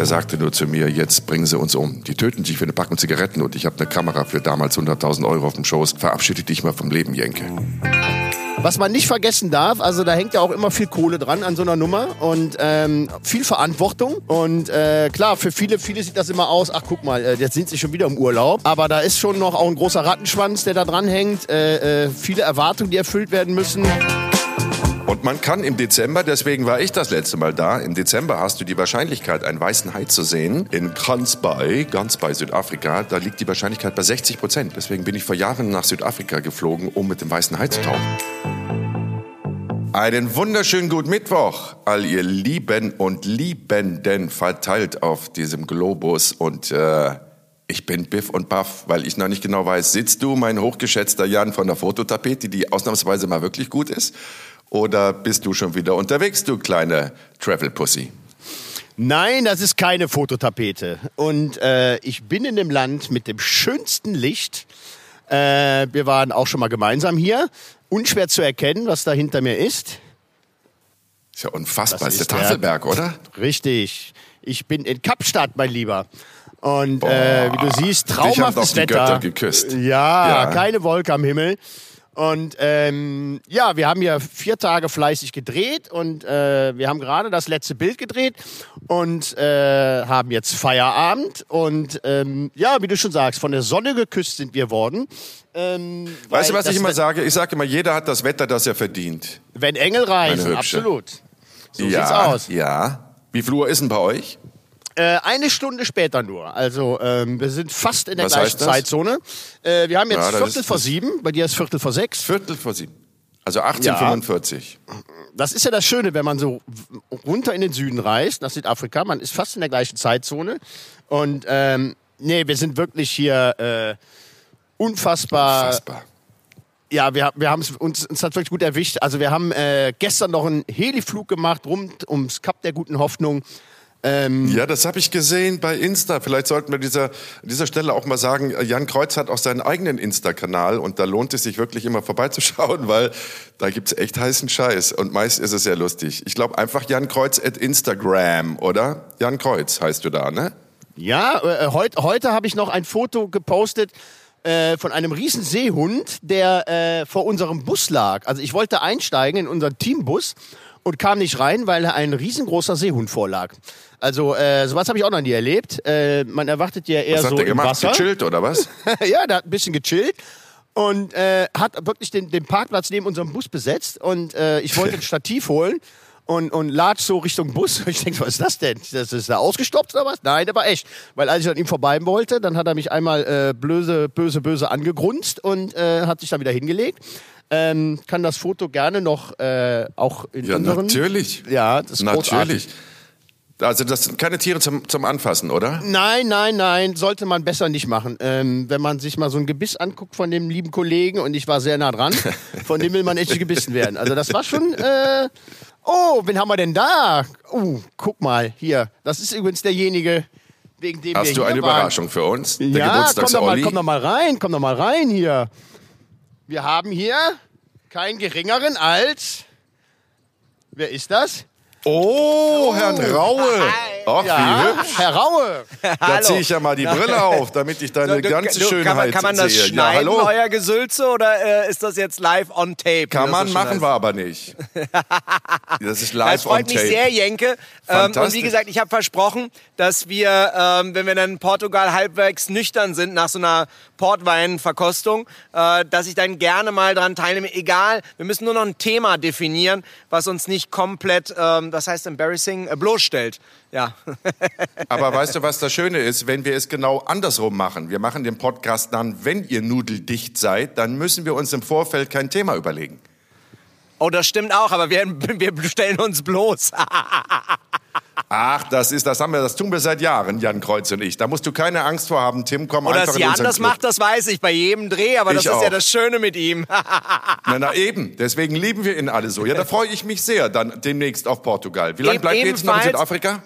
der sagte nur zu mir, jetzt bringen sie uns um. Die töten dich für eine Packung Zigaretten und ich habe eine Kamera für damals 100.000 Euro auf dem Schoß. Verabschiede dich mal vom Leben, Jenke. Was man nicht vergessen darf, also da hängt ja auch immer viel Kohle dran an so einer Nummer und ähm, viel Verantwortung. Und äh, klar, für viele, viele sieht das immer aus, ach guck mal, äh, jetzt sind sie schon wieder im Urlaub. Aber da ist schon noch auch ein großer Rattenschwanz, der da dran hängt. Äh, äh, viele Erwartungen, die erfüllt werden müssen. Und man kann im Dezember, deswegen war ich das letzte Mal da, im Dezember hast du die Wahrscheinlichkeit, einen weißen Hai zu sehen in Gansbai, ganz bei Südafrika. Da liegt die Wahrscheinlichkeit bei 60 Prozent. Deswegen bin ich vor Jahren nach Südafrika geflogen, um mit dem weißen Hai zu tauchen. Einen wunderschönen guten Mittwoch, all ihr Lieben und Liebenden verteilt auf diesem Globus und äh, ich bin Biff und Buff, weil ich noch nicht genau weiß, sitzt du, mein hochgeschätzter Jan von der Fototapete, die ausnahmsweise mal wirklich gut ist? Oder bist du schon wieder unterwegs, du kleine Travel Pussy? Nein, das ist keine Fototapete. Und äh, ich bin in dem Land mit dem schönsten Licht. Äh, wir waren auch schon mal gemeinsam hier. Unschwer zu erkennen, was da hinter mir ist. Ist ja unfassbar. Das ist ist der der- Tafelberg, oder? Richtig. Ich bin in Kapstadt, mein Lieber. Und äh, wie du siehst, traumhaftes Wetter. Götter geküsst. Ja, Ja. keine Wolke am Himmel. Und ähm, ja, wir haben hier vier Tage fleißig gedreht und äh, wir haben gerade das letzte Bild gedreht und äh, haben jetzt Feierabend. Und ähm, ja, wie du schon sagst, von der Sonne geküsst sind wir worden. Ähm, Weißt du, was ich immer sage? Ich sage immer, jeder hat das Wetter, das er verdient. Wenn Engel reisen, absolut. So ja, sieht's aus. Ja. Wie viel Uhr ist denn bei euch? Äh, eine Stunde später nur. Also ähm, wir sind fast in der Was gleichen? Zeitzone. Äh, wir haben jetzt Ja, Viertel vor sieben, bei dir ist Viertel vor sechs. Viertel vor sieben. Also 1845. Das ist ja das Schöne, wenn man so runter in den Süden reist, nach Südafrika. Man ist fast in der gleichen Zeitzone. Und ähm, nee, wir sind wirklich hier äh, unfassbar. Unfassbar. Ja, wir, wir haben es uns, uns hat wirklich gut erwischt. Also wir haben äh, gestern noch einen Heliflug gemacht rund ums Kap der guten Hoffnung. Ähm, Ja, das habe ich gesehen bei Insta. Vielleicht sollten wir dieser, an dieser Stelle auch mal sagen, Jan Kreuz hat auch seinen eigenen Insta-Kanal und da lohnt es sich wirklich immer vorbeizuschauen, weil da gibt's echt heißen Scheiß und meist ist es sehr lustig. Ich glaube einfach Jan Kreuz at Instagram, oder? Jan Kreuz heißt du da, ne? Ja, äh, heut, heute habe ich noch ein Foto gepostet äh, von einem riesen Seehund, der äh, vor unserem Bus lag. Also ich wollte einsteigen in unseren Teambus und kam nicht rein, weil ein riesengroßer Seehund vorlag. Also äh, sowas habe ich auch noch nie erlebt. Äh, man erwartet ja eher Was so hat der im gemacht? Wasser. Gechillt oder was? ja, der hat ein bisschen gechillt und äh, hat wirklich den, den Parkplatz neben unserem Bus besetzt und äh, ich wollte ein Stativ holen und, und latsch so Richtung Bus. Ich denke, was ist das denn? Das ist da ausgestopft oder was? Nein, der war echt. Weil als ich an ihm vorbei wollte, dann hat er mich einmal äh, blöse, böse, böse angegrunzt und äh, hat sich dann wieder hingelegt. Ähm, kann das Foto gerne noch äh, auch in Ja, unseren... natürlich. Ja, das ist großartig. Natürlich. Also das sind keine Tiere zum, zum Anfassen, oder? Nein, nein, nein, sollte man besser nicht machen. Ähm, wenn man sich mal so ein Gebiss anguckt von dem lieben Kollegen, und ich war sehr nah dran, von dem will man echt gebissen werden. Also das war schon, äh, oh, wen haben wir denn da? Uh, guck mal, hier, das ist übrigens derjenige, wegen dem wir Hast du eine waren. Überraschung für uns? Der Ja, komm doch, mal, Olli? komm doch mal rein, komm doch mal rein hier. Wir haben hier keinen geringeren als, wer ist das? Oh, Herrn Raue. Ach, Ja, wie hübsch. Herr Raue. Da ziehe ich ja mal die Brille auf, damit ich deine Du- ganze du- Schönheit kann man, kann man das sehe. schneiden, ja, hallo. euer Gesülze, oder äh, ist das jetzt live on tape? Kann das man machen, heißt? wir aber nicht. Das ist Das live on freut mich tape. sehr, Jenke. Ähm, und wie gesagt, ich habe versprochen, dass wir, ähm, wenn wir dann in Portugal halbwegs nüchtern sind nach so einer Portweinverkostung, äh, dass ich dann gerne mal dran teilnehme. Egal, wir müssen nur noch ein Thema definieren, was uns nicht komplett, ähm, das heißt embarrassing, äh, bloßstellt. Ja. Aber weißt du, was das Schöne ist? Wenn wir es genau andersrum machen. Wir machen den Podcast dann, wenn ihr nudeldicht seid, dann müssen wir uns im Vorfeld kein Thema überlegen. Oh, das stimmt auch, aber wir, wir stellen uns bloß. Ach, das ist, das haben wir, das tun wir seit Jahren, Jan Kreuz und ich. Da musst du keine Angst vor haben, Tim, komm Oder einfach dass in Jan unseren das Club. macht, das weiß ich bei jedem Dreh, aber das Ich ist ja auch. das Schöne mit ihm. Na, na eben, deswegen lieben wir ihn alle so. Ja, da freue ich mich sehr, dann demnächst auf Portugal. Wie lange bleibt ihr jetzt noch in Südafrika?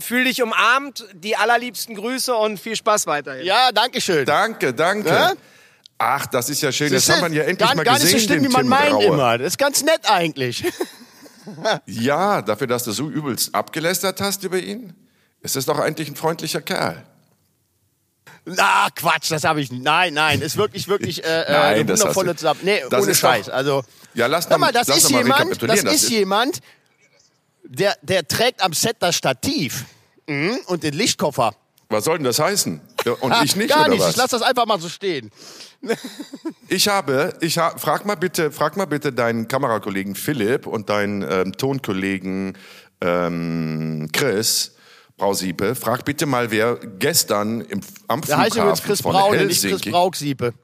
Fühl dich umarmt, die allerliebsten Grüße und viel Spaß weiterhin. Ja, danke schön. Danke, danke. Ja? Ach, das ist ja schön. Das Siehste? haben wir ja endlich gar, mal gar gesehen, nicht so schlimm, wie man Tim meint immer. Das ist ganz nett eigentlich. Ja, dafür, dass du so übelst abgelästert hast über ihn. Es ist doch eigentlich ein freundlicher Kerl. Na, Quatsch, das habe ich nicht. Nein, nein, ist wirklich, wirklich äh, äh, Nein, eine das wundervolle Zusammen. Nee, Das ohne ist doch- Scheiß. Also, Ja, lass noch- mal, das lass ist jemand, das. Das ist- jemand, der, der trägt am Set das Stativ mhm, und den Lichtkoffer. Was soll denn das heißen? Und ich nicht, Gar nicht, ich lasse das einfach mal so stehen. Ich habe, ich ha, frag mal bitte, frag mal bitte deinen Kamerakollegen Philipp und deinen ähm, Tonkollegen ähm, Chris Brausiepe. Frag bitte mal, wer gestern im, am Der heißt übrigens Flughafen Chris von Braune, nicht Chris Helsinki. Braugsiepe.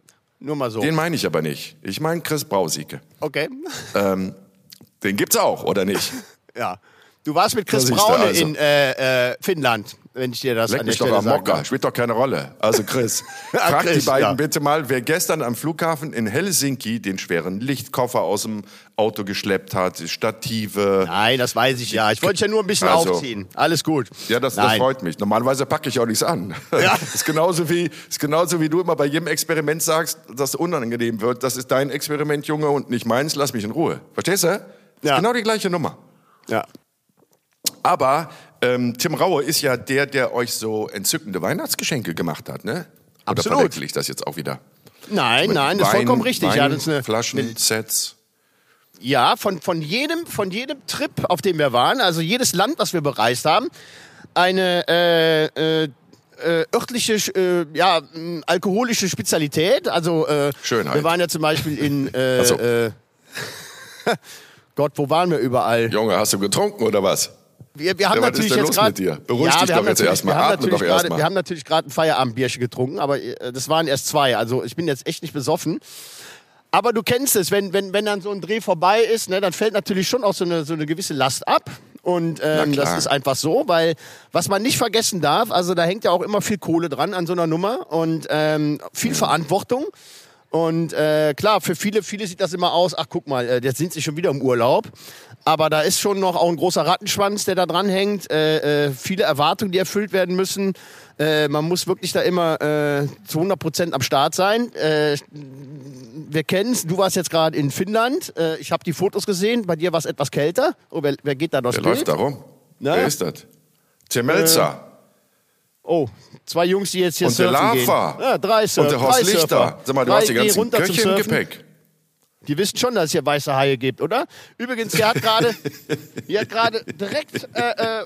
Nur mal so. Den meine ich aber nicht. Ich meine Chris Brausieke. Okay. Den gibt's auch, oder nicht? Ja. Du warst mit Chris Braune also. in äh, äh, Finnland, wenn ich dir das Leck an der mich doch Stelle am Mocker. Spielt doch keine Rolle. Also Chris, Ja, frag Chris, die beiden ja. bitte mal, wer gestern am Flughafen in Helsinki den schweren Lichtkoffer aus dem Auto geschleppt hat, Stative. Nein, das weiß ich ja. Ich wollte ja nur ein bisschen Also. aufziehen. Alles gut. Ja, das, das freut mich. Normalerweise packe ich auch nichts an. Ja. ist, genauso wie, ist genauso wie du immer bei jedem Experiment sagst, dass es unangenehm wird. Das ist dein Experiment, Junge, und nicht meins. Lass mich in Ruhe. Verstehst du? Ja. genau die gleiche Nummer. Ja. Aber ähm, Tim Raue ist ja der, der euch so entzückende Weihnachtsgeschenke gemacht hat, ne? Oder Absolut. verwechsel ich das jetzt auch wieder? Nein, nein, das ist vollkommen richtig. Wein, ja, das ist eine, Flaschen, eine, Sets. ja von, von, jedem, von jedem Trip, auf dem wir waren, also jedes Land, was wir bereist haben, eine äh, äh, äh, örtliche, äh, ja, mh, alkoholische Spezialität. Also äh, Schönheit. wir waren ja zum Beispiel in äh, so. äh, Gott, wo waren wir überall? Junge, hast du getrunken oder was? Wir, wir haben Ja, was natürlich ist denn jetzt gerade. Beruhig dich wir doch jetzt erstmal. Wir haben Atme natürlich doch erstmal. Wir haben natürlich gerade ein Feierabendbierchen getrunken, aber äh, das waren erst zwei. Also ich bin jetzt echt nicht besoffen. Aber du kennst es, wenn, wenn, wenn dann so ein Dreh vorbei ist, ne, dann fällt natürlich schon auch so eine, so eine gewisse Last ab. Und ähm, das ist einfach so, weil was man nicht vergessen darf, also da hängt ja auch immer viel Kohle dran an so einer Nummer und ähm, viel Verantwortung. Und äh, klar, für viele, viele sieht das immer aus, ach guck mal, äh, jetzt sind sie schon wieder im Urlaub. Aber da ist schon noch auch ein großer Rattenschwanz, der da dran hängt. Äh, äh, viele Erwartungen, die erfüllt werden müssen. Äh, man muss wirklich da immer äh, zu 100 Prozent am Start sein. Äh, wir kennen's. Du warst jetzt gerade in Finnland. Äh, ich habe die Fotos gesehen. Bei dir war es etwas kälter. Oh, wer, wer geht da durchs Der Bild? läuft da rum. Na? Wer ist das? Tim Melzer. Oh, zwei Jungs, die jetzt hier und der surfen gehen. Lava. Ja, drei Surfer. Und der Horst Lichter. Surfer. Sag mal, du drei hast die gehen ganzen Köche im. Gepäck. Die wissen schon, dass es hier weiße Haie gibt, oder? Übrigens, hier hat gerade, hier hat gerade direkt äh, äh,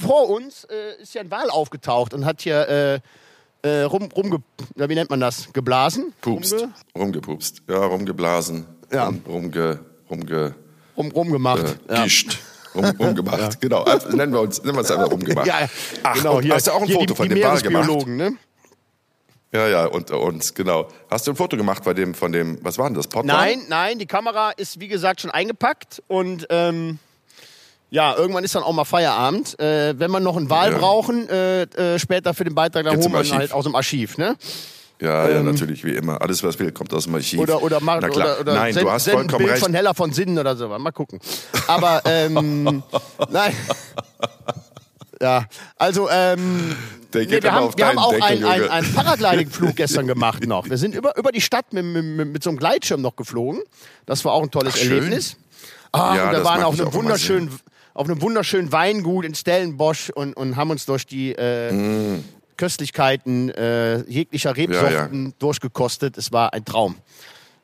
vor uns äh, ist ja ein Wal aufgetaucht und hat hier äh, äh, rum, rumge, wie nennt man das? Geblasen? Pupst. Rumge, Rumgepupst. Ja, rumgeblasen. Ja. Rum, rumge, rumge, rum, rumgemacht. äh, ja. gischt. Rum, rumgemacht. Genau. Also, nennen wir uns, nennen wir uns einfach rumgemacht. Ja, Ach, genau, und hier, hast du auch ein Foto die, von die dem Wal gemacht? Ne? Ja, ja, unter uns, genau. Hast du ein Foto gemacht bei dem, von dem, was war denn das? Pottwal? Nein, nein, die Kamera ist wie gesagt schon eingepackt und ähm, ja, irgendwann ist dann auch mal Feierabend. Äh, wenn wir noch einen Wal Ja. brauchen, äh, äh, später für den Beitrag, dann Geht's holen wir ihn halt aus dem Archiv, ne? Ja, ja, natürlich, wie immer. Alles, was will, kommt aus dem Archiv. Oder, oder, mach, Na klar. oder, oder Nein, send, du hast send vollkommen Bild recht. von Heller von Sinnen oder so. Mal gucken. Aber, ähm, nein. Ja, also, ähm, Der nee, wir haben, wir haben auch einen, einen, einen Paragliding-Flug gestern gemacht noch. Wir sind über, über die Stadt mit, mit, mit, so einem Gleitschirm noch geflogen. Das war auch ein tolles Ach. Erlebnis. Ah, Ja, und wir waren auf einem wunderschönen, auf einem wunderschönen Weingut in Stellenbosch und, und haben uns durch die äh, Köstlichkeiten äh, jeglicher Rebsorten durchgekostet. Es war ein Traum.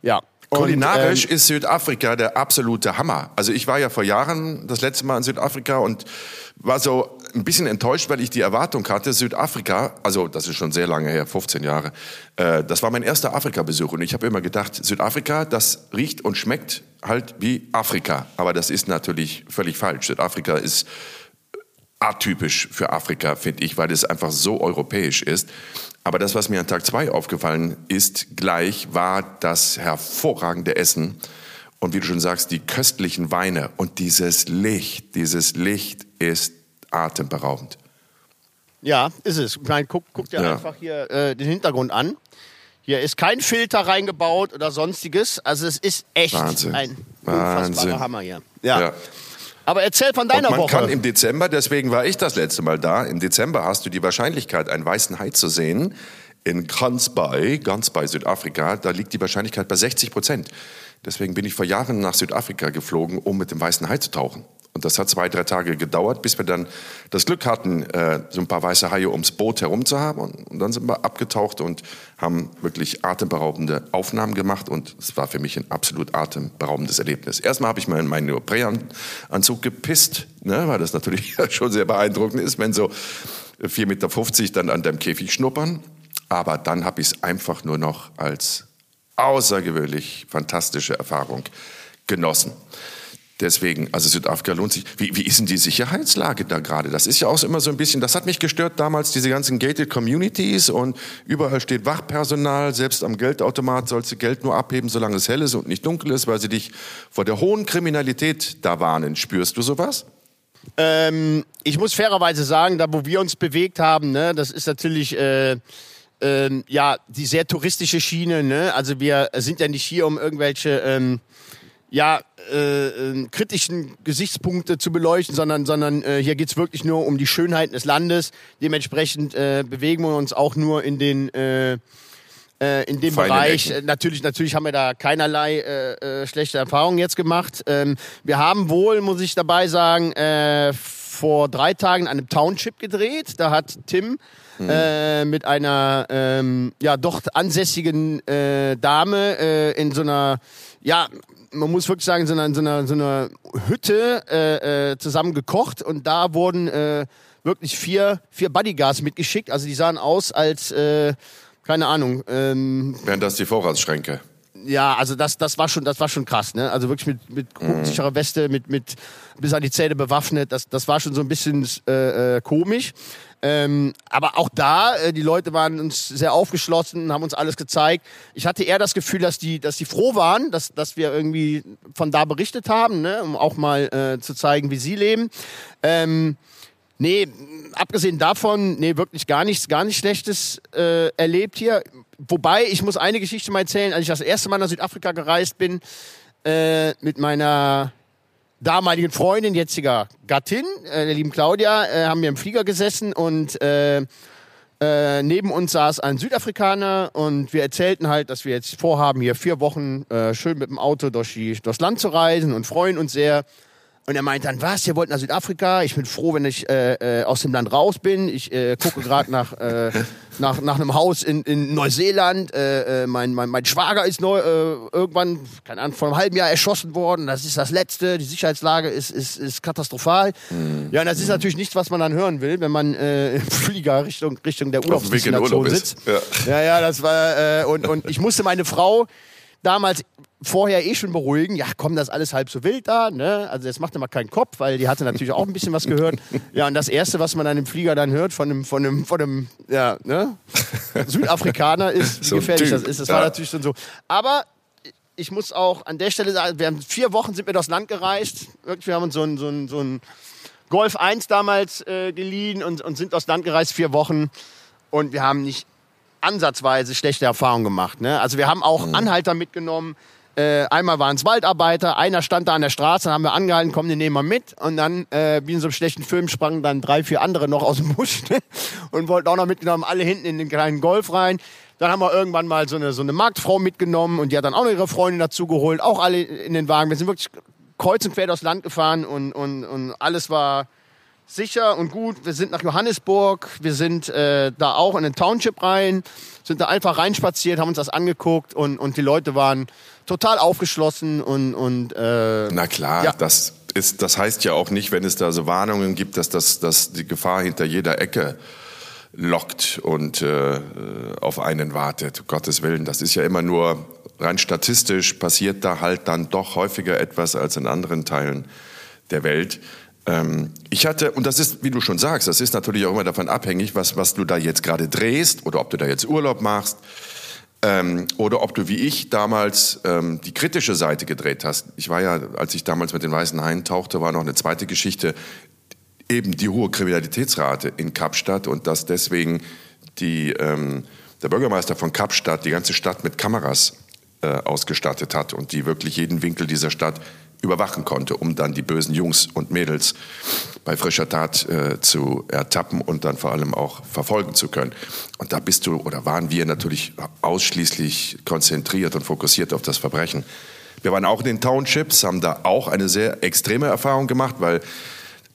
Ja. Kulinarisch ähm, ist Südafrika der absolute Hammer. Also ich war ja vor Jahren das letzte Mal in Südafrika und war so ein bisschen enttäuscht, weil ich die Erwartung hatte, Südafrika, also das ist schon sehr lange her, 15 Jahre, äh, das war mein erster Afrika-Besuch und ich habe immer gedacht, Südafrika, das riecht und schmeckt halt wie Afrika. Aber das ist natürlich völlig falsch. Südafrika ist atypisch für Afrika, finde ich, weil es einfach so europäisch ist. Aber das, was mir an Tag zwei aufgefallen ist, gleich war das hervorragende Essen. Und wie du schon sagst, die köstlichen Weine und dieses Licht, dieses Licht ist atemberaubend. Ja, ist es. Meine, guck, guck dir Ja. einfach hier äh, den Hintergrund an. Hier ist kein Filter reingebaut oder sonstiges. Also es ist echt Wahnsinn. ein unfassbarer Wahnsinn. Hammer hier. Ja. Ja. Aber erzähl von Und deiner man Woche. kann im Dezember, deswegen war ich das letzte Mal da, im Dezember hast du die Wahrscheinlichkeit, einen weißen Hai zu sehen in Gansbai, Gansbai, Südafrika, da liegt die Wahrscheinlichkeit bei 60 Prozent. Deswegen bin ich vor Jahren nach Südafrika geflogen, um mit dem weißen Hai zu tauchen. Und das hat zwei, drei Tage gedauert, bis wir dann das Glück hatten, äh, so ein paar weiße Haie ums Boot herum zu haben. Und, und, dann sind wir abgetaucht und haben wirklich atemberaubende Aufnahmen gemacht. Und es war für mich ein absolut atemberaubendes Erlebnis. Erstmal habe ich mal in meinen Neoprenanzug gepisst, ne, weil das natürlich schon sehr beeindruckend ist, wenn so 4,50 Meter dann an deinem Käfig schnuppern. Aber dann habe ich es einfach nur noch als außergewöhnlich fantastische Erfahrung genossen. Deswegen, also Südafrika lohnt sich. Wie, wie ist denn die Sicherheitslage da gerade? Das ist ja auch immer so ein bisschen, das hat mich gestört damals, diese ganzen gated Communities und überall steht Wachpersonal, selbst am Geldautomat sollst du Geld nur abheben, solange es hell ist und nicht dunkel ist, weil sie dich vor der hohen Kriminalität da warnen. Spürst du sowas? Ähm, ich muss fairerweise sagen, da wo wir uns bewegt haben, ne, das ist natürlich... Äh ähm, ja, die sehr touristische Schiene. Ne? Also wir sind ja nicht hier, um irgendwelche ähm, ja, äh, äh, kritischen Gesichtspunkte zu beleuchten, sondern, sondern äh, hier geht's wirklich nur um die Schönheiten des Landes. Dementsprechend äh, bewegen wir uns auch nur in den äh, äh, in dem Feine Bereich. Ecken. Natürlich, natürlich haben wir da keinerlei äh, äh, schlechte Erfahrungen jetzt gemacht. Ähm, wir haben wohl, muss ich dabei sagen, äh, vor drei Tagen an einem Township gedreht. Da hat Tim mhm. äh, mit einer ähm, ja doch ansässigen äh, Dame äh, in so einer ja man muss wirklich sagen, so einer, so einer, so einer Hütte äh, äh, zusammen gekocht und da wurden äh, wirklich vier, vier Bodyguards mitgeschickt. Also die sahen aus als, äh, keine Ahnung. Ähm, Wären das die Vorratsschränke? Ja, also das, das war schon, das war schon krass, ne? Also wirklich mit, mit kugelsicherer mhm. Weste, mit, mit bis an die Zähne bewaffnet. Das, das war schon so ein bisschen äh, äh, komisch. Ähm, aber auch da, äh, die Leute waren uns sehr aufgeschlossen, haben uns alles gezeigt. Ich hatte eher das Gefühl, dass die, dass die froh waren, dass, dass wir irgendwie von da berichtet haben, ne? um auch mal äh, zu zeigen, wie sie leben. Ähm, nee, abgesehen davon, nee, wirklich gar nichts, gar nichts Schlechtes äh, erlebt hier. Wobei, ich muss eine Geschichte mal erzählen, als ich das erste Mal nach Südafrika gereist bin, äh, mit meiner damaligen Freundin, jetziger Gattin, äh, der lieben Claudia, äh, haben wir im Flieger gesessen und äh, äh, neben uns saß ein Südafrikaner und wir erzählten halt, dass wir jetzt vorhaben, hier vier Wochen äh, schön mit dem Auto durch die, durchs Land zu reisen und freuen uns sehr. Und er meint dann, was, ihr wollt nach Südafrika? Ich bin froh, wenn ich äh, äh, aus dem Land raus bin. Ich äh, gucke gerade nach, äh, nach, nach einem Haus in, in Neuseeland. Äh, äh, mein, mein, mein Schwager ist neu, äh, irgendwann, keine Ahnung, vor einem halben Jahr erschossen worden. Das ist das Letzte. Die Sicherheitslage ist, ist, ist katastrophal. Mhm. Ja, und das ist natürlich nichts, was man dann hören will, wenn man äh, im Flieger Richtung, Richtung der Urlaubsdestination Urlaub sitzt. Ja. ja, ja, das war, äh, und, und ich musste meine Frau damals vorher eh schon beruhigen. Ja, komm, das ist alles halb so wild da. Ne? Also jetzt macht er mal keinen Kopf, weil die hatte natürlich auch ein bisschen was gehört. Ja, und das Erste, was man an dem Flieger dann hört von einem, von einem, von einem ja, ne? Südafrikaner ist, wie so gefährlich das ist. Das ja. war natürlich schon so. Aber ich muss auch an der Stelle sagen, wir haben vier Wochen sind wir durchs Land gereist. Wir haben uns so ein, so ein, so ein Golf 1 damals äh, geliehen und, und sind durchs Land gereist, vier Wochen. Und wir haben nicht ansatzweise schlechte Erfahrungen gemacht. Ne? Also wir haben auch mhm. Anhalter mitgenommen. Äh, einmal waren es Waldarbeiter, einer stand da an der Straße, dann haben wir angehalten, komm, den nehmen wir mit. Und dann, äh, wie in so einem schlechten Film, sprangen dann drei, vier andere noch aus dem Busch ne? und wollten auch noch mitgenommen, alle hinten in den kleinen Golf rein. Dann haben wir irgendwann mal so eine, so eine Marktfrau mitgenommen und die hat dann auch noch ihre Freundin dazu geholt, auch alle in den Wagen. Wir sind wirklich kreuz und quer durchs Land gefahren und, und, und alles war sicher und gut. Wir sind nach Johannesburg, wir sind äh, da auch in den Township rein, sind da einfach reinspaziert, haben uns das angeguckt und, und die Leute waren total aufgeschlossen und, und äh, Na klar, ja. das ist, das heißt ja auch nicht, wenn es da so Warnungen gibt, dass, das, dass die Gefahr hinter jeder Ecke lockt und äh, auf einen wartet. Um Gottes Willen, das ist ja immer nur rein statistisch passiert da halt dann doch häufiger etwas als in anderen Teilen der Welt. Ähm, ich hatte, und das ist, wie du schon sagst, das ist natürlich auch immer davon abhängig, was, was du da jetzt gerade drehst oder ob du da jetzt Urlaub machst ähm, oder ob du wie ich damals ähm, die kritische Seite gedreht hast. Ich war ja, als ich damals mit den Weißen Haien tauchte, war noch eine zweite Geschichte, eben die hohe Kriminalitätsrate in Kapstadt und dass deswegen die, ähm, der Bürgermeister von Kapstadt die ganze Stadt mit Kameras äh, ausgestattet hat und die wirklich jeden Winkel dieser Stadt überwachen konnte, um dann die bösen Jungs und Mädels bei frischer Tat äh, zu ertappen und dann vor allem auch verfolgen zu können. Und da bist du oder waren wir natürlich ausschließlich konzentriert und fokussiert auf das Verbrechen. Wir waren auch in den Townships, haben da auch eine sehr extreme Erfahrung gemacht, weil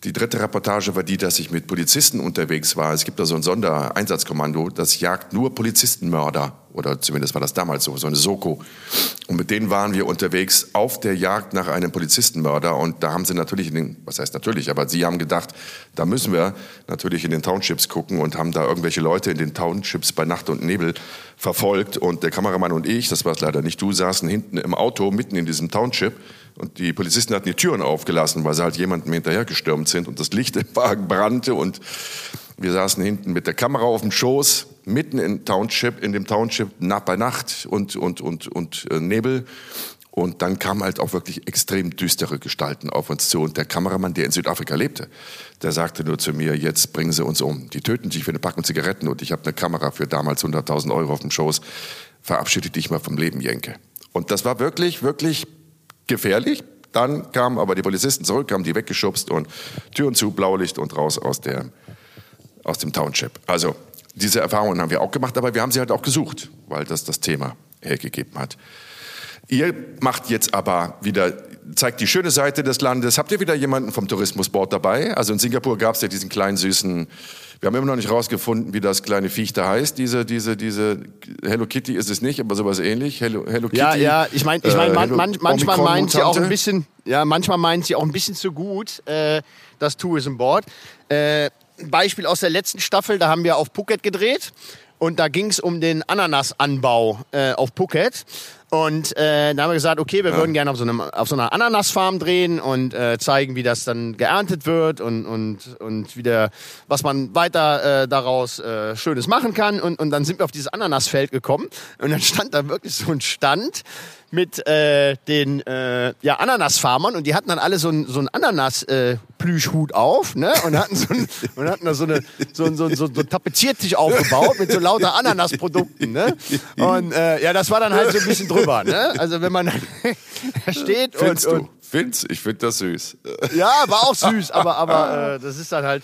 die dritte Reportage war die, dass ich mit Polizisten unterwegs war. Es gibt da so ein Sondereinsatzkommando, das jagt nur Polizistenmörder. Oder zumindest war das damals so, so eine Soko. Und mit denen waren wir unterwegs auf der Jagd nach einem Polizistenmörder. Und da haben sie natürlich in den, was heißt natürlich, aber sie haben gedacht, da müssen wir natürlich in den Townships gucken und haben da irgendwelche Leute in den Townships bei Nacht und Nebel verfolgt. Und der Kameramann und ich, das war es leider nicht du, saßen hinten im Auto mitten in diesem Township und die Polizisten hatten die Türen aufgelassen, weil sie halt jemandem hinterhergestürmt sind und das Licht im Wagen brannte und wir saßen hinten mit der Kamera auf dem Schoß, mitten in Township, in dem Township nach, bei Nacht und, und, und, und äh, Nebel. Und dann kamen halt auch wirklich extrem düstere Gestalten auf uns zu. Und der Kameramann, der in Südafrika lebte, der sagte nur zu mir, jetzt bringen sie uns um. Die töten dich für eine Packung Zigaretten und ich habe eine Kamera für damals 100.000 Euro auf dem Schoß. Verabschiede dich mal vom Leben, Jenke. Und das war wirklich, wirklich gefährlich. Dann kamen aber die Polizisten zurück, haben die weggeschubst und Türen zu, Blaulicht und raus aus, der, aus dem Township. Also diese Erfahrungen haben wir auch gemacht, aber wir haben sie halt auch gesucht, weil das das Thema hergegeben hat. Ihr macht jetzt aber wieder, zeigt die schöne Seite des Landes. Habt ihr wieder jemanden vom Tourismusboard dabei? Also in Singapur gab es ja diesen kleinen süßen wir haben immer noch nicht rausgefunden, wie das kleine Viech da heißt. Diese, diese, diese Hello Kitty ist es nicht, aber sowas ähnlich. Hello, Hello Kitty. Ja, ja, ich meine, ich mein, man, man, manchmal meint sie auch ein bisschen, ja, manchmal meint sie auch ein bisschen zu gut, äh, das Tourism Board. Äh, Beispiel aus der letzten Staffel, da haben wir auf Phuket gedreht und da ging es um den Ananasanbau äh, auf Phuket. Und äh, da haben wir gesagt, okay, wir ja. würden gerne auf so, einem, auf so einer Ananasfarm drehen und äh, zeigen, wie das dann geerntet wird und, und, und wieder, was man weiter äh, daraus äh, Schönes machen kann. Und, und dann sind wir auf dieses Ananasfeld gekommen und dann stand da wirklich so ein Stand mit äh, den äh, ja, Ananasfarmern und die hatten dann alle so einen so Ananas-Plüschhut äh, auf ne? und hatten, so ein, und hatten da so, eine, so, ein, so, ein, so, so Tapeziertisch aufgebaut mit so lauter Ananasprodukten. Ne? Und äh, ja, das war dann halt so ein bisschen drüber. Ne? Also wenn man da steht Findest und, und du? Find's? Ich finde das süß. Ja, war auch süß, aber, aber äh, das ist dann halt...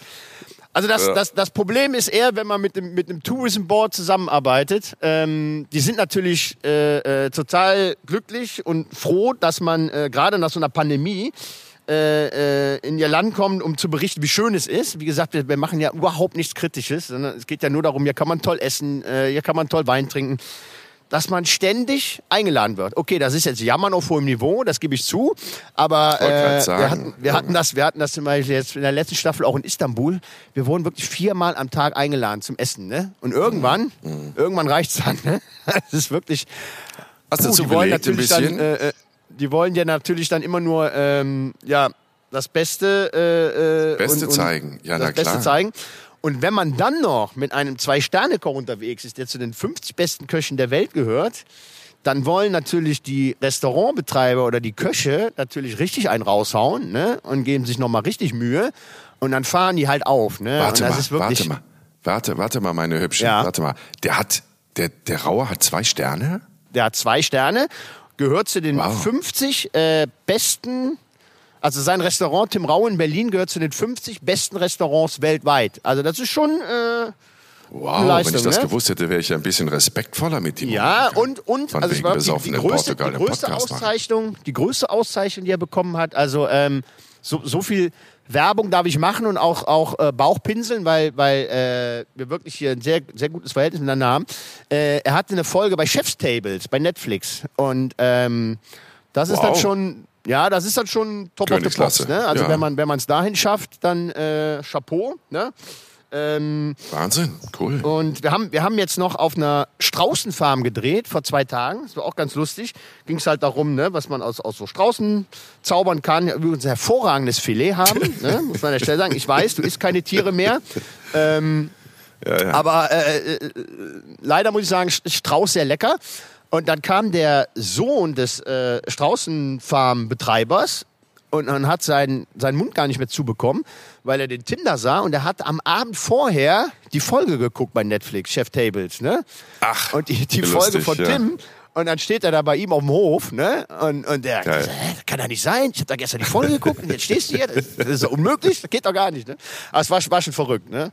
Also das, ja. das, das Problem ist eher, wenn man mit dem, mit einem Tourism Board zusammenarbeitet. Ähm, die sind natürlich äh, äh, total glücklich und froh, dass man äh, gerade nach so einer Pandemie äh, äh, in ihr Land kommt, um zu berichten, wie schön es ist. Wie gesagt, wir, wir machen ja überhaupt nichts Kritisches, sondern es geht ja nur darum, hier kann man toll essen, äh, hier kann man toll Wein trinken dass man ständig eingeladen wird. Okay, das ist jetzt Jammern auf hohem Niveau, das gebe ich zu. Aber äh, wir, hatten, wir hatten das, wir hatten das zum Beispiel jetzt in der letzten Staffel auch in Istanbul. Wir wurden wirklich viermal am Tag eingeladen zum Essen, ne? Und irgendwann, mhm. irgendwann reicht's dann. Ne? Das ist wirklich. Hast du dazu wollen natürlich dann, äh, äh, die wollen ja natürlich dann immer nur ähm, ja das Beste, äh, äh Beste und, zeigen. Ja, das na klar. Beste zeigen. Und wenn man dann noch mit einem Zwei-Sterne-Koch unterwegs ist, der zu den 50 besten Köchen der Welt gehört, dann wollen natürlich die Restaurantbetreiber oder die Köche natürlich richtig einen raushauen ne? und geben sich nochmal richtig Mühe. Und dann fahren die halt auf. Ne? Warte mal, warte mal, warte, warte mal, meine Hübsche, ja. warte mal. Der hat, der, der Rauer hat zwei Sterne? Der hat zwei Sterne, gehört zu den wow. 50 äh, besten also sein Restaurant Tim Rau in Berlin gehört zu den 50 besten Restaurants weltweit. Also das ist schon äh, Wow, Leistung, wenn ich das ne? gewusst hätte, wäre ich ein bisschen respektvoller mit ihm. Ja, und, und also ich war, die, die, größte, die größte Auszeichnung, die größte Auszeichnung, die er bekommen hat, also ähm, so, so viel Werbung darf ich machen und auch, auch äh, Bauchpinseln, weil, weil äh, wir wirklich hier ein sehr, sehr gutes Verhältnis miteinander haben. Äh, er hatte eine Folge bei Chef's Tables, bei Netflix. Und ähm, das wow. ist dann schon ja, das ist dann schon top of the pops. Ne? Also ja. wenn man wenn man es dahin schafft, dann äh, Chapeau. Ne? Ähm, Wahnsinn, cool. Und wir haben, wir haben jetzt noch auf einer Straußenfarm gedreht vor zwei Tagen. Das war auch ganz lustig. Ging es halt darum, ne, was man aus, aus so Straußen zaubern kann. Übrigens ein hervorragendes Filet haben, ne, muss man an der Stelle sagen. Ich weiß, du isst keine Tiere mehr. Ähm, ja, ja. Aber äh, äh, leider muss ich sagen, Strauß sehr lecker. Und dann kam der Sohn des äh, Straußenfarmbetreibers und dann hat seinen, seinen Mund gar nicht mehr zubekommen, weil er den Tinder sah und er hat am Abend vorher die Folge geguckt bei Netflix, Chef Tables, ne? Ach. Und die, die Folge von ja. Tim. Und dann steht er da bei ihm auf dem Hof, ne? Und, und der sagt, kann ja nicht sein. Ich habe da gestern die Folge geguckt und jetzt stehst du hier. Das, das ist unmöglich, das geht doch gar nicht, ne? Aber es war, war schon verrückt, ne?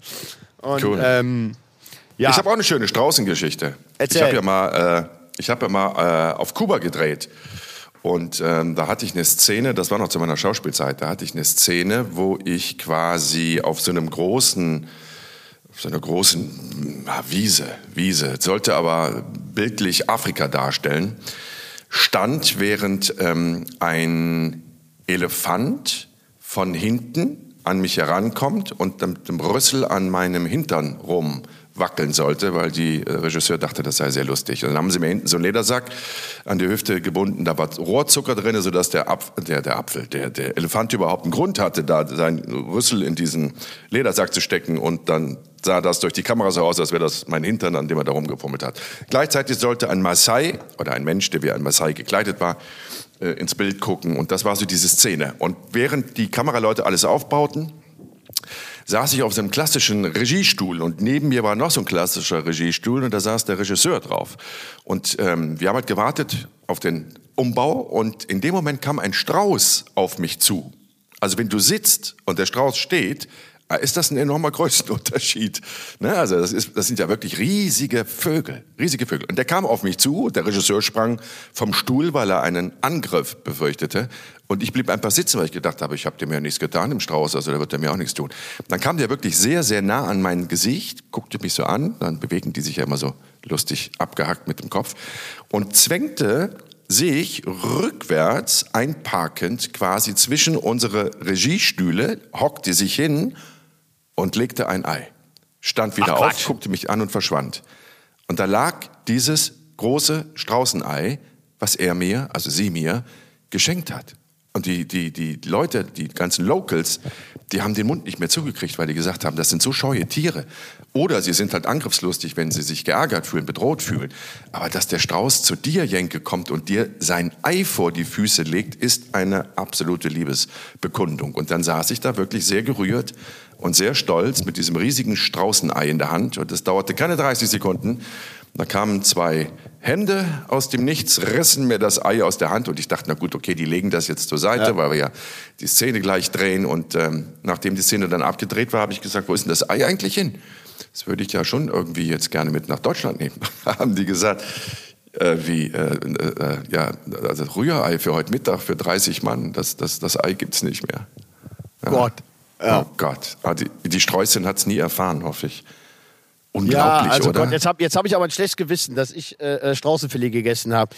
Und, cool. ähm, ja. Ich habe auch eine schöne Straußengeschichte. Erzähl. Ich habe ja mal äh, ich habe ja mal äh, auf Kuba gedreht. Und ähm, da hatte ich eine Szene, das war noch zu meiner Schauspielzeit, da hatte ich eine Szene, wo ich quasi auf so einem großen, auf so einer großen ja, Wiese, Wiese, sollte aber bildlich Afrika darstellen, stand, während ähm, ein Elefant von hinten an mich herankommt und mit dem Rüssel an meinem Hintern rum wackeln sollte, weil die äh, Regisseur dachte, das sei sehr lustig. Und dann haben sie mir hinten so einen Ledersack an die Hüfte gebunden, da war Rohrzucker drin, sodass der, Apf der, der Apfel, der, der Elefant überhaupt einen Grund hatte, da seinen Rüssel in diesen Ledersack zu stecken und dann sah das durch die Kamera so aus, als wäre das mein Hintern, an dem er da rumgefummelt hat. Gleichzeitig sollte ein Maasai oder ein Mensch, der wie ein Maasai gekleidet war, äh, ins Bild gucken und das war so diese Szene. Und während die Kameraleute alles aufbauten, saß ich auf so einem klassischen Regiestuhl und neben mir war noch so ein klassischer Regiestuhl und da saß der Regisseur drauf. Und ähm, wir haben halt gewartet auf den Umbau und in dem Moment kam ein Strauß auf mich zu. Also wenn du sitzt und der Strauß steht, ist das ein enormer Größenunterschied. Ne? Also das, ist, das sind ja wirklich riesige Vögel, riesige Vögel. Und der kam auf mich zu, der Regisseur sprang vom Stuhl, weil er einen Angriff befürchtete. Und ich blieb einfach sitzen, weil ich gedacht habe, ich habe dem ja nichts getan im Strauß, also da wird er mir auch nichts tun. Dann kam der wirklich sehr, sehr nah an mein Gesicht, guckte mich so an, dann bewegen die sich ja immer so lustig abgehackt mit dem Kopf und zwängte sich rückwärts einparkend quasi zwischen unsere Regiestühle, hockte sich hin und legte ein Ei. Stand wieder Ach, auf, guckte mich an und verschwand. Und da lag dieses große Straußenei, was er mir, also sie mir, geschenkt hat. Und die, die, die Leute, die ganzen Locals, die haben den Mund nicht mehr zugekriegt, weil die gesagt haben, das sind so scheue Tiere. Oder sie sind halt angriffslustig, wenn sie sich geärgert fühlen, bedroht fühlen. Aber dass der Strauß zu dir, Jenke, kommt und dir sein Ei vor die Füße legt, ist eine absolute Liebesbekundung. Und dann saß ich da wirklich sehr gerührt und sehr stolz mit diesem riesigen Straußenei in der Hand. Und es dauerte keine 30 Sekunden. Da kamen zwei Hände aus dem Nichts, rissen mir das Ei aus der Hand und ich dachte, na gut, okay, die legen das jetzt zur Seite, ja. weil wir ja die Szene gleich drehen. Und ähm, nachdem die Szene dann abgedreht war, habe ich gesagt, wo ist denn das Ei eigentlich hin? Das würde ich ja schon irgendwie jetzt gerne mit nach Deutschland nehmen. haben die gesagt, äh, wie, äh, äh, ja, also Rührei für heute Mittag für 30 Mann, das, das, das Ei gibt's nicht mehr. Ja. Gott. Ja. Oh Gott. Ah, die, die Streußin hat's nie erfahren, hoffe ich. Unglaublich, ja, also oder? Gott, jetzt habe jetzt hab ich aber ein schlechtes Gewissen, dass ich äh, äh, Straußenfilet gegessen habe.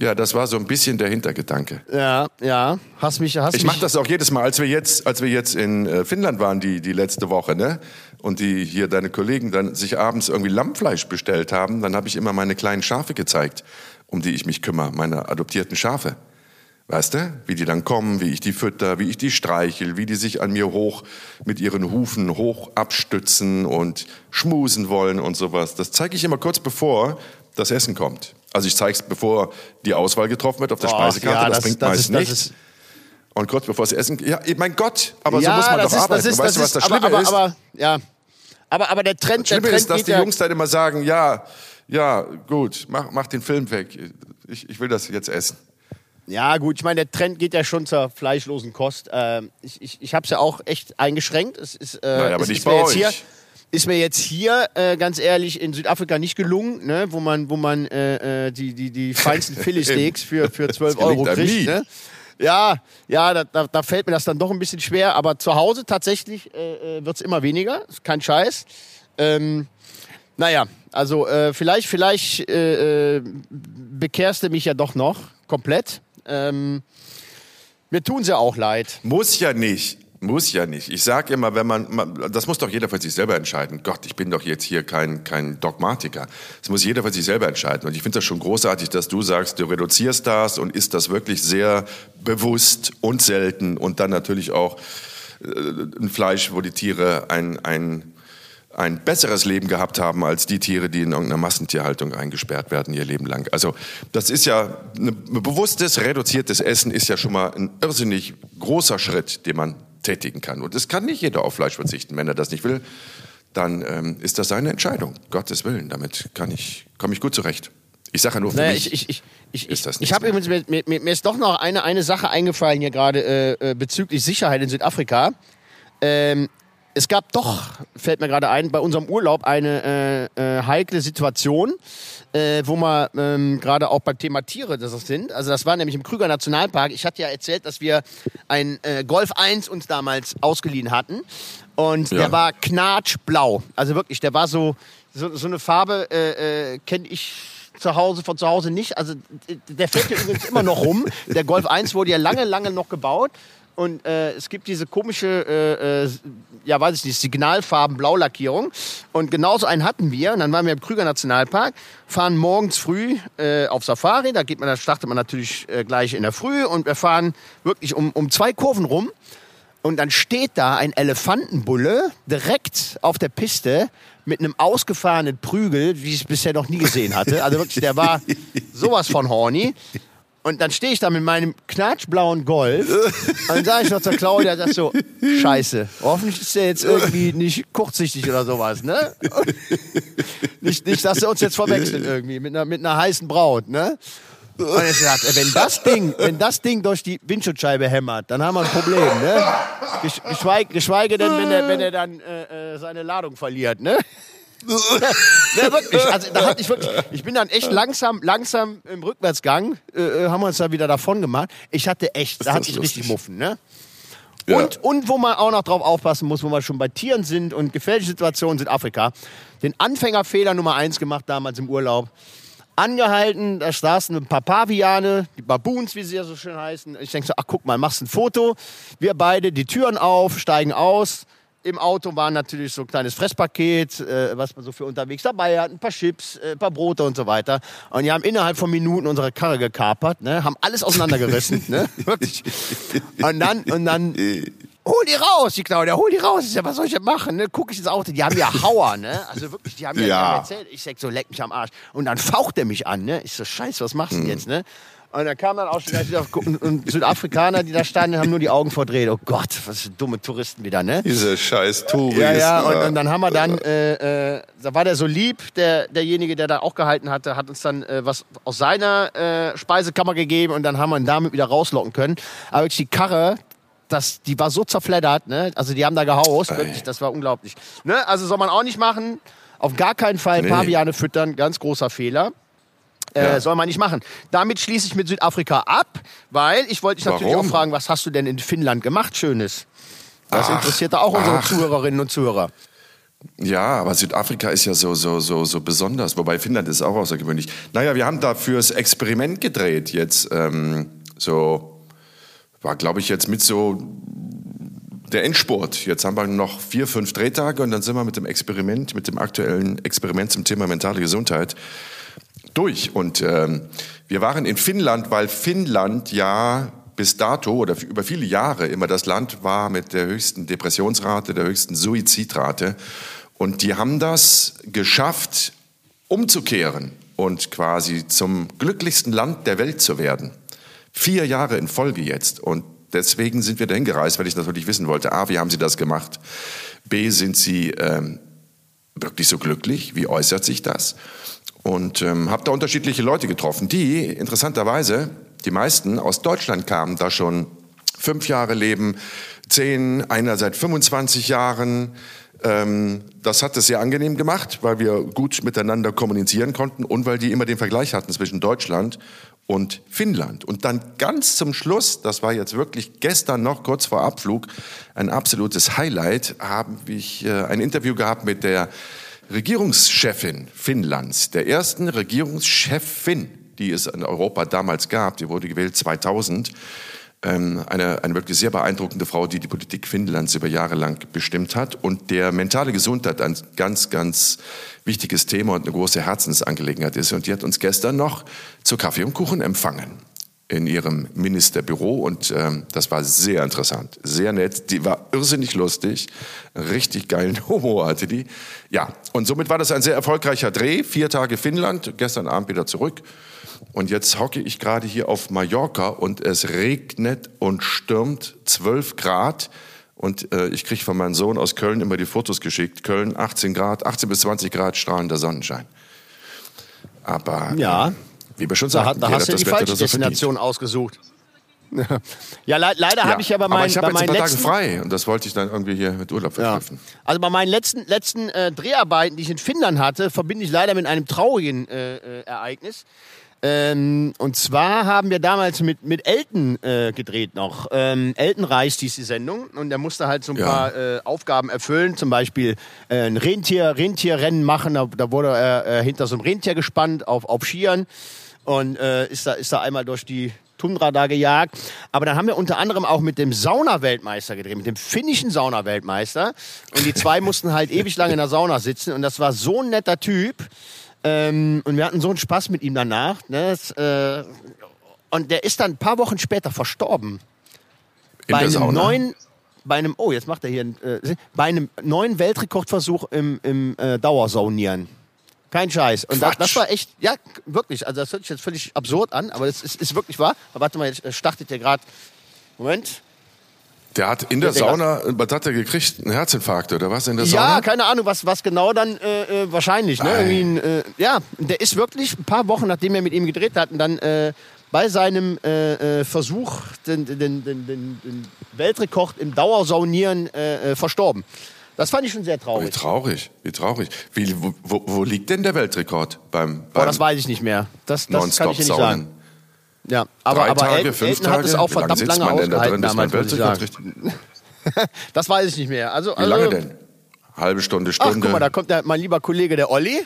Ja, das war so ein bisschen der Hintergedanke. Ja, ja. Hast mich, hast ich mache das auch jedes Mal, als wir jetzt, als wir jetzt in äh, Finnland waren, die, die letzte Woche, ne? Und die hier deine Kollegen dann sich abends irgendwie Lammfleisch bestellt haben, dann habe ich immer meine kleinen Schafe gezeigt, um die ich mich kümmere, meine adoptierten Schafe. Weißt du, wie die dann kommen, wie ich die fütter, wie ich die streichel, wie die sich an mir hoch mit ihren Hufen hoch abstützen und schmusen wollen und sowas. Das zeige ich immer kurz bevor das Essen kommt. Also ich zeige es, bevor die Auswahl getroffen wird auf der oh, Speisekarte. Ja, das, das, bringt das meist ist, nichts. Und kurz bevor sie essen, ja, mein Gott, aber ja, so muss man doch ist, arbeiten. Ist, weißt du, was das Schlimme aber, ist? Aber, ja. aber, aber der Trend, das Schlimme der Trend ist, dass die Jungs dann immer sagen, ja, ja, gut, mach, mach den Film weg. Ich, ich will das jetzt essen. Ja, gut, ich meine, der Trend geht ja schon zur fleischlosen Kost. Ähm, ich ich, ich habe es ja auch echt eingeschränkt. Es ist, äh, naja, aber es nicht bei euch. Hier, ist mir jetzt hier, äh, ganz ehrlich, in Südafrika nicht gelungen, ne? wo man, wo man äh, äh die, die, die feinsten Philly-Steaks für, für 12 Euro kriegt. Ne? Ja, ja, da, da, da, fällt mir das dann doch ein bisschen schwer. Aber zu Hause tatsächlich äh, äh wird es immer weniger. Ist kein Scheiß. Ähm, naja, also äh, vielleicht, vielleicht äh, äh, bekehrst du mich ja doch noch komplett. Ähm, mir tun sie auch leid. Muss ja nicht. Muss ja nicht. Ich sage immer, wenn man, man, das muss doch jeder für sich selber entscheiden. Gott, ich bin doch jetzt hier kein, kein Dogmatiker. Das muss jeder für sich selber entscheiden. Und ich finde das schon großartig, dass du sagst, du reduzierst das und isst das wirklich sehr bewusst und selten und dann natürlich auch äh, ein Fleisch, wo die Tiere ein, ein ein besseres Leben gehabt haben als die Tiere, die in irgendeiner Massentierhaltung eingesperrt werden ihr Leben lang. Also das ist ja ein bewusstes, reduziertes Essen ist ja schon mal ein irrsinnig großer Schritt, den man tätigen kann. Und es kann nicht jeder auf Fleisch verzichten. Wenn er das nicht will, dann ähm, ist das seine Entscheidung. Gottes Willen, damit kann ich, komme ich gut zurecht. Ich sage ja nur für naja, mich. Ich, ich, ich, ist das ich habe übrigens mir, mir, mir, ist doch noch eine, eine Sache eingefallen hier gerade äh, äh bezüglich Sicherheit in Südafrika. Ähm, es gab doch, fällt mir gerade ein, bei unserem Urlaub eine äh, äh, heikle Situation, äh, wo wir ähm, gerade auch beim Thema Tiere das sind. Also das war nämlich im Krüger Nationalpark. Ich hatte ja erzählt, dass wir ein äh, Golf 1 uns damals ausgeliehen hatten. Und Ja. der war knatschblau. Also wirklich, der war so, so, so eine Farbe, äh, kenne ich zu Hause, von zu Hause nicht. Also der fällt ja übrigens immer noch rum. Der Golf 1 wurde ja lange, lange noch gebaut. Und äh, es gibt diese komische, äh, äh, ja weiß ich nicht, Signalfarben Blaulackierung. Und genauso einen hatten wir. Und dann waren wir im Krüger Nationalpark, fahren morgens früh äh, auf Safari. Da geht man, da startet man natürlich äh, gleich in der Früh. Und wir fahren wirklich um, um zwei Kurven rum. Und dann steht da ein Elefantenbulle direkt auf der Piste mit einem ausgefahrenen Prügel, wie ich es bisher noch nie gesehen hatte. Also wirklich, der war sowas von horny. Und dann stehe ich da mit meinem knatschblauen Golf und dann sage ich noch zur Claudia, das so, scheiße, hoffentlich ist der jetzt irgendwie nicht kurzsichtig oder sowas, ne? Nicht, nicht dass er uns jetzt verwechselt irgendwie mit einer, mit einer heißen Braut, ne? Und gesagt, ey, wenn das Ding, wenn das Ding durch die Windschutzscheibe hämmert, dann haben wir ein Problem, ne? Gesch- Geschweige, geschweige denn, wenn er, wenn er dann äh, äh, seine Ladung verliert, ne? Ja, wirklich. Also, da hatte ich wirklich, ich bin dann echt langsam, langsam im Rückwärtsgang, äh, äh, haben wir uns da wieder davon gemacht. Ich hatte echt, da hatte ich lustig. richtig Muffen, ne? Ja. Und, und wo man auch noch drauf aufpassen muss, wo wir schon bei Tieren sind und gefährliche Situationen Südafrika, den Anfängerfehler Nummer eins gemacht damals im Urlaub. Angehalten, da saßen ein paar Paviane, die Baboons, wie sie ja so schön heißen. Ich denke so, ach guck mal, machst ein Foto. Wir beide, die Türen auf, steigen aus. Im Auto war natürlich so ein kleines Fresspaket, äh, was man so für unterwegs dabei hat, ein paar Chips, äh, ein paar Brote und so weiter. Und die haben innerhalb von Minuten unsere Karre gekapert, ne, haben alles auseinandergerissen, ne, wirklich. Und dann, und dann, hol die raus, die Claudia, hol die raus. Ich sag, was soll ich denn machen, ne? Guck ich ins Auto, die haben ja Hauer, ne, also wirklich, die haben ja, Ja. Erzählt. Ich sag so, leck mich am Arsch. Und dann faucht er mich an, ne, ich so, scheiße, was machst du denn jetzt, ne? Und dann kam dann auch schon gleich wieder und, Südafrikaner, die da standen, haben nur die Augen verdreht. Oh Gott, was für dumme Touristen wieder, ne? Diese scheiß Touris. Ja, ja, und, und dann haben wir dann, äh, äh, da war der so lieb, der, derjenige, der da auch gehalten hatte, hat uns dann äh, was aus seiner äh, Speisekammer gegeben und dann haben wir ihn damit wieder rauslocken können. Aber wirklich die Karre, das, die war so zerfleddert, ne? Also die haben da gehaust, wirklich, das war unglaublich. Ne? Also soll man auch nicht machen. Auf gar keinen Fall Nee. Paviane füttern, ganz großer Fehler. Äh, Ja. Soll man nicht machen. Damit schließe ich mit Südafrika ab, weil ich wollte dich natürlich Warum? auch fragen, was hast du denn in Finnland gemacht, Schönes? Das Ach, interessiert da auch unsere ach. Zuhörerinnen und Zuhörer. Ja, aber Südafrika ist ja so, so, so, so besonders, wobei Finnland ist auch außergewöhnlich. Naja, wir haben da fürs Experiment gedreht jetzt. Ähm, so, war glaube ich jetzt mit so der Endspurt. Jetzt haben wir noch vier, fünf Drehtage und dann sind wir mit dem Experiment, mit dem aktuellen Experiment zum Thema mentale Gesundheit durch. Und ähm, wir waren in Finnland, weil Finnland ja bis dato oder über viele Jahre immer das Land war mit der höchsten Depressionsrate, der höchsten Suizidrate. Und die haben das geschafft, umzukehren und quasi zum glücklichsten Land der Welt zu werden. Vier Jahre in Folge jetzt. Und deswegen sind wir dahin gereist, weil ich natürlich wissen wollte, A, wie haben sie das gemacht? B, sind sie ähm, wirklich so glücklich? Wie äußert sich das? Und ähm, habe da unterschiedliche Leute getroffen, die interessanterweise, die meisten aus Deutschland kamen, da schon fünf Jahre leben, zehn, einer seit 25 Jahren. Ähm, das hat es sehr angenehm gemacht, weil wir gut miteinander kommunizieren konnten und weil die immer den Vergleich hatten zwischen Deutschland und Finnland. Und dann ganz zum Schluss, das war jetzt wirklich gestern noch kurz vor Abflug, ein absolutes Highlight, haben ich äh, ein Interview gehabt mit der Regierungschefin Finnlands, der ersten Regierungschefin, die es in Europa damals gab. Die wurde gewählt 2000. Ähm, eine, eine wirklich sehr beeindruckende Frau, die die Politik Finnlands über Jahre lang bestimmt hat. Und der mentale Gesundheit ein ganz, ganz wichtiges Thema und eine große Herzensangelegenheit ist. Und die hat uns gestern noch zu Kaffee und Kuchen empfangen in ihrem Ministerbüro und ähm, das war sehr interessant, sehr nett. Die war irrsinnig lustig, richtig geilen Humor hatte die. Ja, und somit war das ein sehr erfolgreicher Dreh. Vier Tage Finnland, gestern Abend wieder zurück. Und jetzt hocke ich gerade hier auf Mallorca und es regnet und stürmt 12 Grad. Und äh, ich kriege von meinem Sohn aus Köln immer die Fotos geschickt. Köln 18 Grad, 18 bis 20 Grad strahlender Sonnenschein. Aber Ja. äh, wie wir schon Da, sagten, da jeder hast du die falsche er verdient. Destination ausgesucht. Ja, le leider habe ich ja bei aber meinen, ich bei habe jetzt ein meinen paar Tage letzten, frei und das wollte ich dann irgendwie hier mit Urlaub Ja. verknüpfen. Also bei meinen letzten, letzten äh, Dreharbeiten, die ich in Finnland hatte, verbinde ich leider mit einem traurigen äh, äh, Ereignis. Ähm, und zwar haben wir damals mit, mit Elton äh, gedreht noch. Ähm, Elton reist hieß die Sendung und er musste halt so ein Ja. paar äh, Aufgaben erfüllen, zum Beispiel äh, ein Rentier, Rentierrennen machen. Da, da wurde er äh, hinter so einem Rentier gespannt auf, auf Skiern und äh, ist, da, ist da einmal durch die Tundra da gejagt. Aber dann haben wir unter anderem auch mit dem Sauna-Weltmeister gedreht, mit dem finnischen Sauna-Weltmeister. Und die zwei mussten halt ewig lange in der Sauna sitzen. Und das war so ein netter Typ. Ähm, und wir hatten so einen Spaß mit ihm danach. Ne? Das, äh, und der ist dann ein paar Wochen später verstorben. In bei einem Sauna. neuen, bei einem, oh, jetzt macht er hier, äh, bei einem neuen Weltrekordversuch im, im äh, Dauersaunieren. Kein Scheiß. Und das, das war echt, ja, wirklich. Also das hört sich jetzt völlig absurd an, aber das ist, ist wirklich wahr. Aber warte mal, jetzt startet der gerade. Moment. Der hat in der Der- Sauna, was hat er gekriegt? Einen Herzinfarkt oder was in der Ja, Sauna? keine Ahnung, was, was genau dann äh, äh, wahrscheinlich. Ne? Ein, äh, ja, der ist wirklich ein paar Wochen, nachdem wir mit ihm gedreht hatten, dann äh, bei seinem äh, äh, Versuch, den, den, den, den, Weltrekord im Dauersaunieren äh, äh, verstorben. Das fand ich schon sehr Wie traurig. traurig, wie traurig. Wie, wo, wo, liegt denn der Weltrekord beim, beim das weiß ich nicht mehr. Das, das kann ich nicht sagen. Ja, aber, Drei aber Tage, Elton, fünf Elton Tage? hat es auch Wie verdammt lange denn da ausgehalten drin, damals, richtig? Das weiß ich nicht mehr. Also, Wie also, lange denn? Halbe Stunde, Ach, Stunde? guck mal, da kommt der, mein lieber Kollege, der Olli.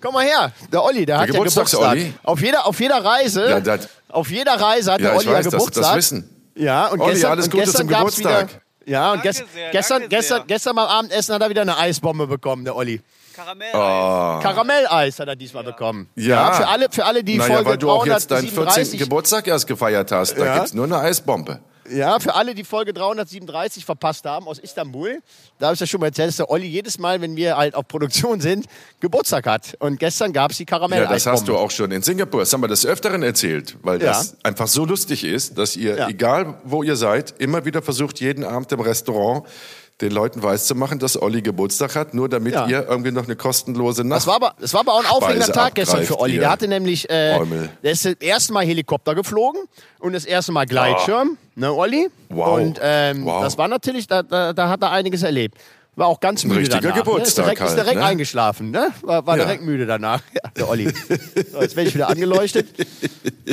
Komm mal her, der Olli, der, hat ja Geburtstag. Auf jeder, auf jeder Reise, Ja, das- auf jeder Reise hat Ja, der Olli weiß, ja das- Geburtstag. das wissen. Ja, und Olli, gestern, alles Gute gestern zum Geburtstag. Ja, und gest, sehr, gestern, gestern, sehr. gestern beim Abendessen hat er wieder eine Eisbombe bekommen, der Olli. Karamell. Karamelleis hat er diesmal bekommen. Ja. für alle, für alle, die naja, Folge weil du auch jetzt deinen 14. 337 Geburtstag erst gefeiert hast. Da Ja. gibt's nur eine Eisbombe. Ja, für alle, die Folge 337 verpasst haben aus Istanbul, da habe ich ja schon mal erzählt, dass der Olli jedes Mal, wenn wir halt auf Produktion sind, Geburtstag hat. Und gestern gab es die karamell Ja, das hast du auch schon in Singapur. Das haben wir des Öfteren erzählt, weil Ja. das einfach so lustig ist, dass ihr, Ja. egal wo ihr seid, immer wieder versucht, jeden Abend im Restaurant den Leuten weiszumachen, dass Olli Geburtstag hat, nur damit Ja. ihr irgendwie noch eine kostenlose Nacht. Das war aber, das war aber auch ein aufregender Tag gestern für Olli. Der hatte nämlich, äh, Eumel. der ist das erste Mal Helikopter geflogen und das erste Mal Gleitschirm, ne, Olli? Wow. Und ähm, Wow. das war natürlich, da, da, da hat er einiges erlebt. War auch ganz müde richtiger danach. Geburtstag ne? Ist direkt, ist halt, direkt ne? eingeschlafen, ne? War, war Ja. direkt müde danach. Ja, der Olli. So, jetzt werde ich wieder angeleuchtet.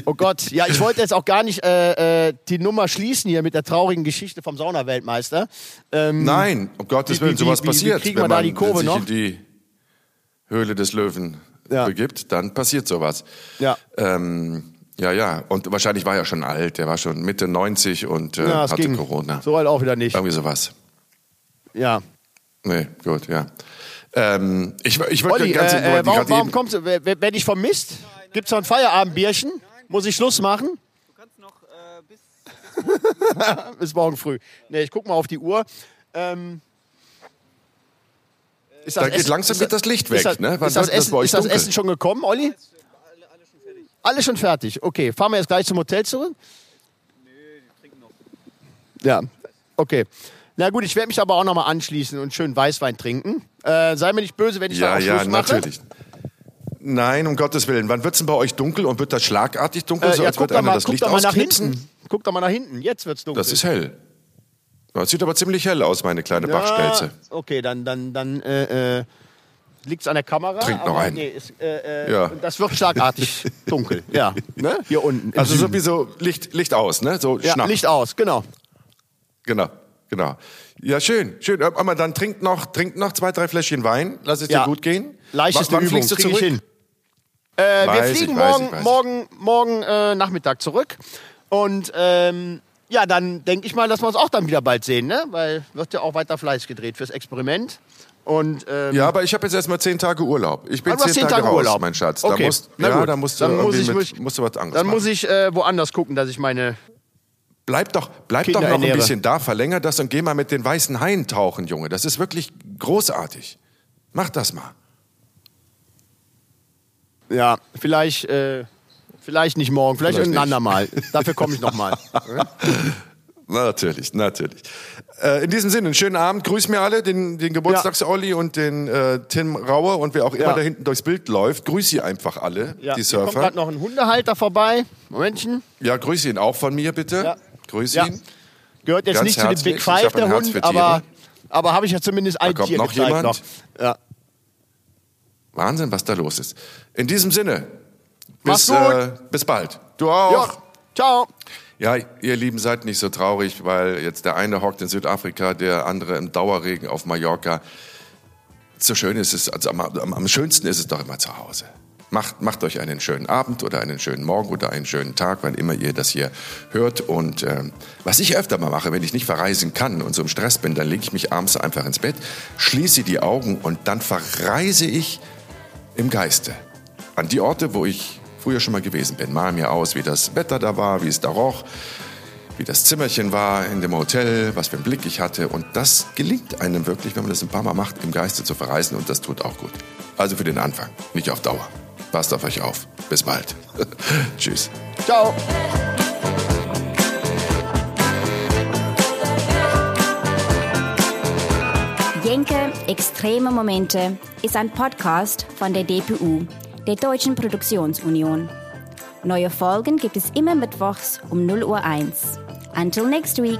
Oh Gott, ja, ich wollte jetzt auch gar nicht äh, äh, die Nummer schließen hier mit der traurigen Geschichte vom Saunaweltmeister. Ähm, Nein, um Gottes Wie- Willen, wie- sowas wie- wie passiert. kriegen wir wenn da man die Kurve sich noch? in die Höhle des Löwen Ja. begibt, dann passiert sowas. Ja. Ähm, ja, ja. Und wahrscheinlich war er schon alt. Der war schon Mitte 90 und äh, ja, hatte ging. Corona. So halt auch wieder nicht. Irgendwie sowas. Ja. Nee, gut, ja. Ähm, ich ich wollte Olli, ganz äh, äh, warum, warum kommst du? Wer dich vermisst? Gibt's noch ein Feierabendbierchen? Muss ich Schluss machen? Du kannst noch äh, bis. Bis morgen früh. Nee, ich guck mal auf die Uhr. Ähm, ist Da geht Essen- langsam ist geht das Licht weg, ist das, ne? Ist das, das Essen, ist das? Essen schon gekommen, Olli? Alles schon fertig. Okay, fahren wir jetzt gleich zum Hotel zurück? Ja, okay. Na gut, ich werde mich aber auch nochmal anschließen und schön Weißwein trinken. Äh, sei mir nicht böse, wenn ich da Ja, auch ja, Schluss mache. natürlich. Nein, um Gottes Willen. Wann wird's denn bei euch dunkel und wird das schlagartig dunkel, Äh, so ja, als doch einer mal, das guck Licht doch mal nach ausknipsen? hinten. Guck doch mal nach hinten. Jetzt wird's dunkel. Das ist hell. Das sieht aber ziemlich hell aus, meine kleine Ja, Bachstelze. Okay, dann, dann, dann äh, äh, liegt es an der Kamera. Trink noch einen. Nee, ist, äh, äh, Ja. Das wird schlagartig dunkel. Ja, ne? hier unten. Also Süden. sowieso Licht, Licht aus, ne? So ja, Schnapp. Licht aus, genau. Genau, genau. Ja, schön, schön. Aber dann trinkt noch, trinkt noch zwei, drei Fläschchen Wein. Lass es Ja. dir gut gehen. Leichteste wann Übung, fliegst du krieg ich zurück? hin. Äh, wir fliegen ich, morgen, ich, morgen, morgen äh, Nachmittag zurück. Und ähm, ja, dann denke ich mal, dass wir uns auch dann wieder bald sehen, ne? Weil wird ja auch weiter Fleisch gedreht fürs Experiment. Und ähm, Ja, aber ich habe jetzt erstmal zehn Tage Urlaub. Ich bin Ah, zehn, zehn Tage, Tage raus, Urlaub. mein Schatz. Okay. Da musst, Na ja, gut. da musst du, Dann muss ich- mit, musst du was anderes dann machen. muss ich äh, woanders gucken, dass ich meine Bleib doch, bleib Kinder doch noch ein bisschen da, verlänger das und geh mal mit den weißen Haien tauchen, Junge. Das ist wirklich großartig. Mach das mal. Ja, vielleicht, äh, vielleicht nicht morgen, vielleicht, Vielleicht irgendein andermal. Dafür komme ich nochmal. Natürlich, natürlich. Äh, in diesem Sinne, einen schönen Abend. Grüß mir alle, den, den Geburtstags-Olli und den äh, Tim Rauer und wer auch immer Ja. da hinten durchs Bild läuft. Grüß sie einfach alle, die Hier kommt Surfer. gerade noch ein Hundehalter vorbei. Momentchen. Ja, grüß ihn auch von mir, bitte. Ja. Grüß Ja. ihn. Gehört jetzt Ganz nicht zu den. Big Five, der Hund, aber, aber habe ich ja zumindest ein kommt Tier noch jemand. noch. Ja. Wahnsinn, was da los ist. In diesem Sinne, bis, äh, bis bald. Du auch. ja. Ciao. Ja, ihr Lieben, seid nicht so traurig, weil jetzt der eine hockt in Südafrika, der andere im Dauerregen auf Mallorca. So schön ist es, also am, am schönsten ist es doch immer zu Hause. Macht, macht euch einen schönen Abend oder einen schönen Morgen oder einen schönen Tag, wann immer ihr das hier hört. Und ähm, was ich öfter mal mache, wenn ich nicht verreisen kann und so im Stress bin, dann lege ich mich abends einfach ins Bett, schließe die Augen und dann verreise ich im Geiste an die Orte, wo ich früher schon mal gewesen bin. Mal mir aus, wie das Wetter da war, wie es da roch, wie das Zimmerchen war in dem Hotel, was für einen Blick ich hatte. Und das gelingt einem wirklich, wenn man das ein paar Mal macht, im Geiste zu verreisen. Und das tut auch gut. Also für den Anfang, nicht auf Dauer. Passt auf euch auf. Bis bald. Tschüss. Ciao. Jenke Extreme Momente ist ein Podcast von der DPU, der Deutschen Produktionsunion. Neue Folgen gibt es immer mittwochs um 0 Uhr 1. Until next week.